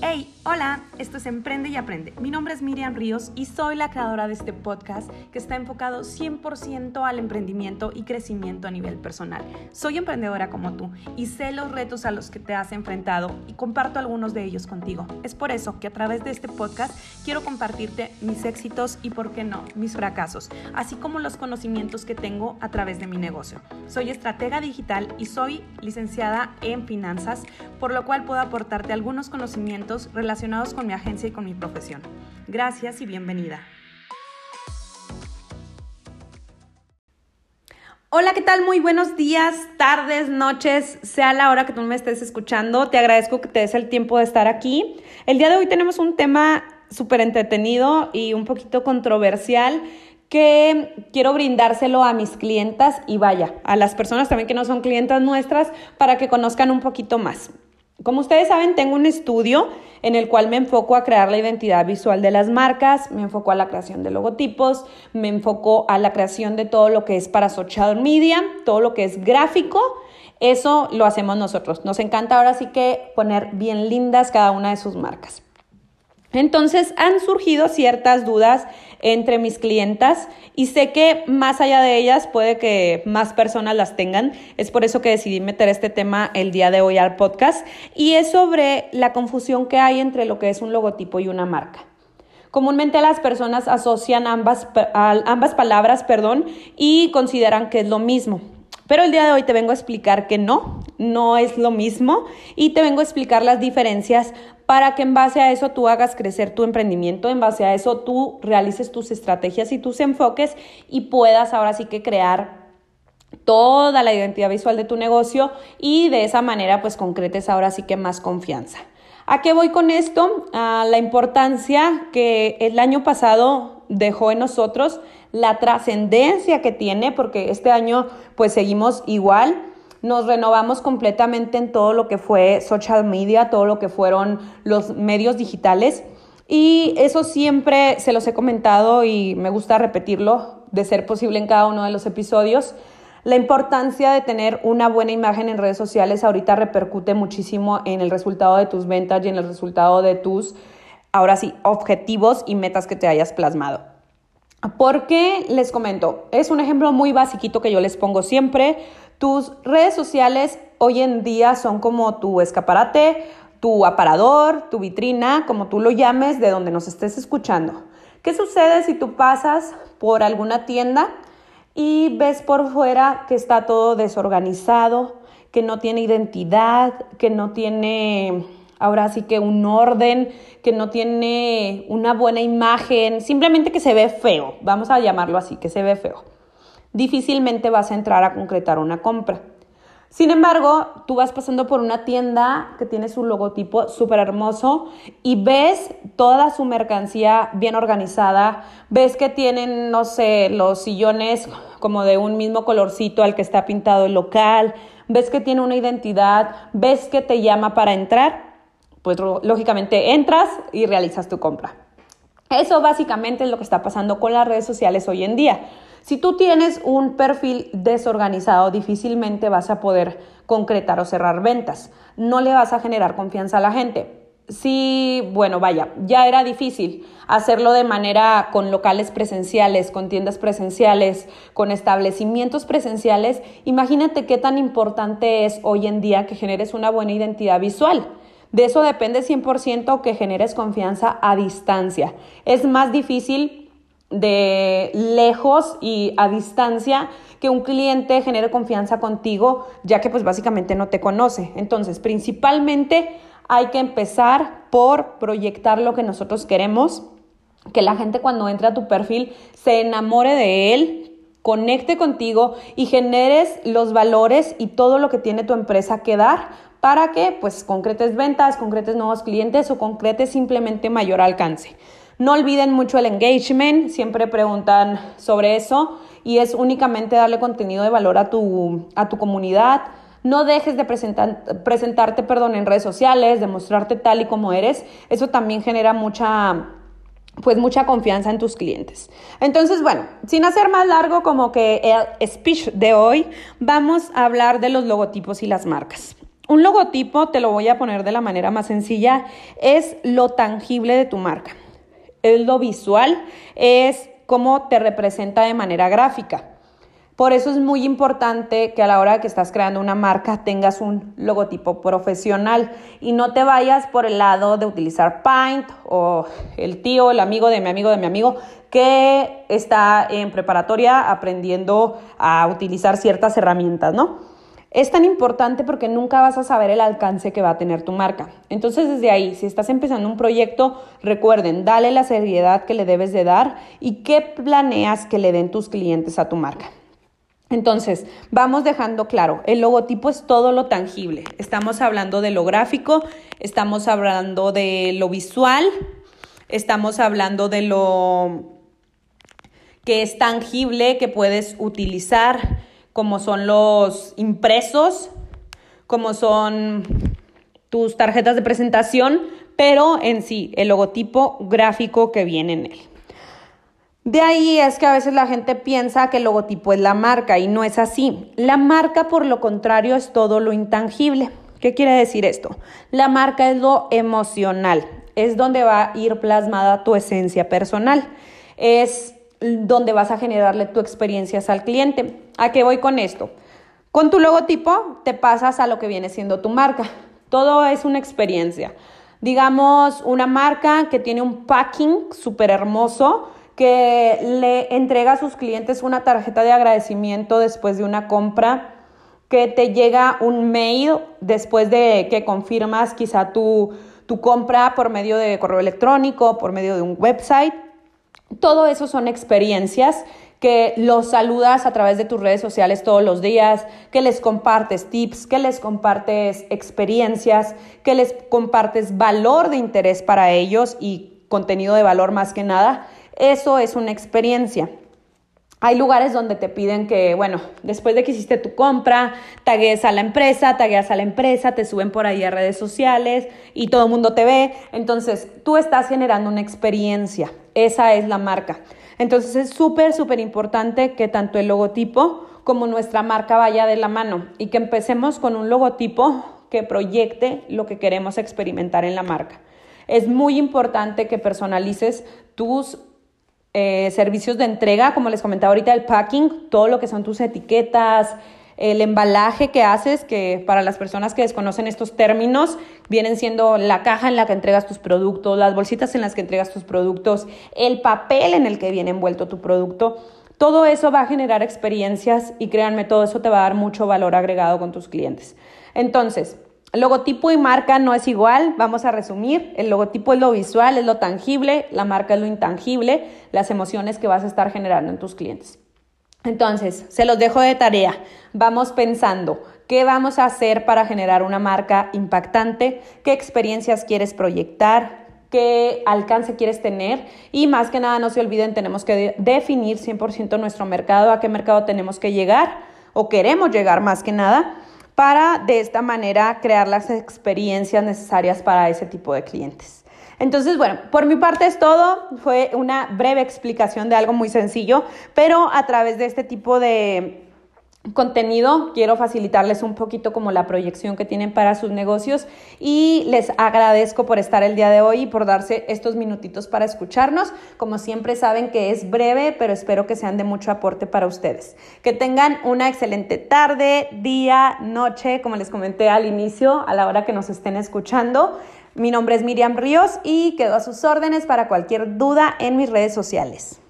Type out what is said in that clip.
Hey, hola, esto es Emprende y Aprende. Mi nombre es Miriam Ríos y soy la creadora de este podcast que está enfocado 100% al emprendimiento y crecimiento a nivel personal. Soy emprendedora como tú y sé los retos a los que te has enfrentado y comparto algunos de ellos contigo. Es por eso que a través de este podcast quiero compartirte mis éxitos y, por qué no, mis fracasos, así como los conocimientos que tengo a través de mi negocio. Soy estratega digital y soy licenciada en finanzas, por lo cual puedo aportarte algunos conocimientos relacionados con mi agencia y con mi profesión. Gracias y bienvenida. Hola, ¿qué tal? Muy buenos días, tardes, noches, sea la hora que tú me estés escuchando. Te agradezco que te des el tiempo de estar aquí. El día de hoy tenemos un tema súper entretenido y un poquito controversial que quiero brindárselo a mis clientas y vaya, a las personas también que no son clientas nuestras para que conozcan un poquito más. Como ustedes saben, tengo un estudio en el cual me enfoco a crear la identidad visual de las marcas, me enfoco a la creación de logotipos, me enfoco a la creación de todo lo que es para social media, todo lo que es gráfico. Eso lo hacemos nosotros. Nos encanta ahora sí que poner bien lindas cada una de sus marcas. Entonces han surgido ciertas dudas entre mis clientas y sé que más allá de ellas puede que más personas las tengan. Es por eso que decidí meter este tema el día de hoy al podcast y es sobre la confusión que hay entre lo que es un logotipo y una marca. Comúnmente las personas asocian ambas, ambas palabras perdón, y consideran que es lo mismo. Pero el día de hoy te vengo a explicar que no, no es lo mismo y te vengo a explicar las diferencias para que en base a eso tú hagas crecer tu emprendimiento, en base a eso tú realices tus estrategias y tus enfoques y puedas ahora sí que crear toda la identidad visual de tu negocio y de esa manera pues concretes ahora sí que más confianza. ¿A qué voy con esto? A la importancia que el año pasado dejó en nosotros la trascendencia que tiene, porque este año pues seguimos igual. Nos renovamos completamente en todo lo que fue social media, todo lo que fueron los medios digitales. Y eso siempre se los he comentado y me gusta repetirlo, de ser posible en cada uno de los episodios. La importancia de tener una buena imagen en redes sociales ahorita repercute muchísimo en el resultado de tus ventas y en el resultado de tus, ahora sí, objetivos y metas que te hayas plasmado. ¿Por qué les comento? Es un ejemplo muy basiquito que yo les pongo siempre. Tus redes sociales hoy en día son como tu escaparate, tu aparador, tu vitrina, como tú lo llames, de donde nos estés escuchando. ¿Qué sucede si tú pasas por alguna tienda y ves por fuera que está todo desorganizado, que no tiene identidad, que no tiene ahora sí que un orden, que no tiene una buena imagen, simplemente que se ve feo, vamos a llamarlo así, que se ve feo. Difícilmente vas a entrar a concretar una compra. Sin embargo, tú vas pasando por una tienda que tiene su logotipo súper hermoso y ves toda su mercancía bien organizada, ves que tienen, no sé, los sillones como de un mismo colorcito al que está pintado el local, ves que tiene una identidad, ves que te llama para entrar pues lógicamente entras y realizas tu compra. Eso básicamente es lo que está pasando con las redes sociales hoy en día. Si tú tienes un perfil desorganizado, difícilmente vas a poder concretar o cerrar ventas. No le vas a generar confianza a la gente. Si, bueno, vaya, ya era difícil hacerlo de manera con locales presenciales, con tiendas presenciales, con establecimientos presenciales, imagínate qué tan importante es hoy en día que generes una buena identidad visual. De eso depende 100% que generes confianza a distancia. Es más difícil de lejos y a distancia que un cliente genere confianza contigo, ya que pues básicamente no te conoce. Entonces, principalmente hay que empezar por proyectar lo que nosotros queremos, que la gente cuando entre a tu perfil se enamore de él, conecte contigo y generes los valores y todo lo que tiene tu empresa que dar para que pues concretes ventas, concretes nuevos clientes o concretes simplemente mayor alcance. No olviden mucho el engagement, siempre preguntan sobre eso y es únicamente darle contenido de valor a tu, a tu comunidad. No dejes de presentarte perdón, en redes sociales, de mostrarte tal y como eres. Eso también genera mucha, pues mucha confianza en tus clientes. Entonces, bueno, sin hacer más largo como que el speech de hoy, vamos a hablar de los logotipos y las marcas. Un logotipo, te lo voy a poner de la manera más sencilla, es lo tangible de tu marca. Es lo visual, es cómo te representa de manera gráfica. Por eso es muy importante que a la hora que estás creando una marca tengas un logotipo profesional y no te vayas por el lado de utilizar Paint o el tío, el amigo de mi amigo de mi amigo que está en preparatoria aprendiendo a utilizar ciertas herramientas, ¿no? Es tan importante porque nunca vas a saber el alcance que va a tener tu marca. Entonces, desde ahí, si estás empezando un proyecto, recuerden, dale la seriedad que le debes de dar y qué planeas que le den tus clientes a tu marca. Entonces, vamos dejando claro, el logotipo es todo lo tangible. Estamos hablando de lo gráfico, estamos hablando de lo visual, estamos hablando de lo que es tangible, que puedes utilizar, como son los impresos, como son tus tarjetas de presentación, pero en sí, el logotipo gráfico que viene en él. De ahí es que a veces la gente piensa que el logotipo es la marca y no es así. La marca, por lo contrario, es todo lo intangible. ¿Qué quiere decir esto? La marca es lo emocional, es donde va a ir plasmada tu esencia personal, es donde vas a generarle tu experiencias al cliente. ¿A qué voy con esto? Con tu logotipo te pasas a lo que viene siendo tu marca. Todo es una experiencia. Digamos, una marca que tiene un packing súper hermoso, que le entrega a sus clientes una tarjeta de agradecimiento después de una compra, que te llega un mail después de que confirmas quizá tu, tu compra por medio de correo electrónico, por medio de un website. Todo eso son experiencias que los saludas a través de tus redes sociales todos los días, que les compartes tips, que les compartes experiencias, que les compartes valor de interés para ellos y contenido de valor más que nada. Eso es una experiencia. Hay lugares donde te piden que, bueno, después de que hiciste tu compra, tagues a la empresa, tagueas a la empresa, te suben por ahí a redes sociales y todo el mundo te ve. Entonces, tú estás generando una experiencia. Esa es la marca. Entonces, es súper, súper importante que tanto el logotipo como nuestra marca vaya de la mano y que empecemos con un logotipo que proyecte lo que queremos experimentar en la marca. Es muy importante que personalices tus eh, servicios de entrega, como les comentaba ahorita, el packing, todo lo que son tus etiquetas, el embalaje que haces, que para las personas que desconocen estos términos, vienen siendo la caja en la que entregas tus productos, las bolsitas en las que entregas tus productos, el papel en el que viene envuelto tu producto. Todo eso va a generar experiencias y créanme, todo eso te va a dar mucho valor agregado con tus clientes. Entonces, Logotipo y marca no es igual, vamos a resumir. El logotipo es lo visual, es lo tangible, la marca es lo intangible, las emociones que vas a estar generando en tus clientes. Entonces, se los dejo de tarea. Vamos pensando, ¿qué vamos a hacer para generar una marca impactante? ¿Qué experiencias quieres proyectar? ¿Qué alcance quieres tener? Y más que nada, no se olviden, tenemos que definir 100% nuestro mercado, a qué mercado tenemos que llegar o queremos llegar más que nada para de esta manera crear las experiencias necesarias para ese tipo de clientes. Entonces, bueno, por mi parte es todo. Fue una breve explicación de algo muy sencillo, pero a través de este tipo de contenido, quiero facilitarles un poquito como la proyección que tienen para sus negocios y les agradezco por estar el día de hoy y por darse estos minutitos para escucharnos. Como siempre saben que es breve, pero espero que sean de mucho aporte para ustedes. Que tengan una excelente tarde, día, noche, como les comenté al inicio, a la hora que nos estén escuchando. Mi nombre es Miriam Ríos y quedo a sus órdenes para cualquier duda en mis redes sociales.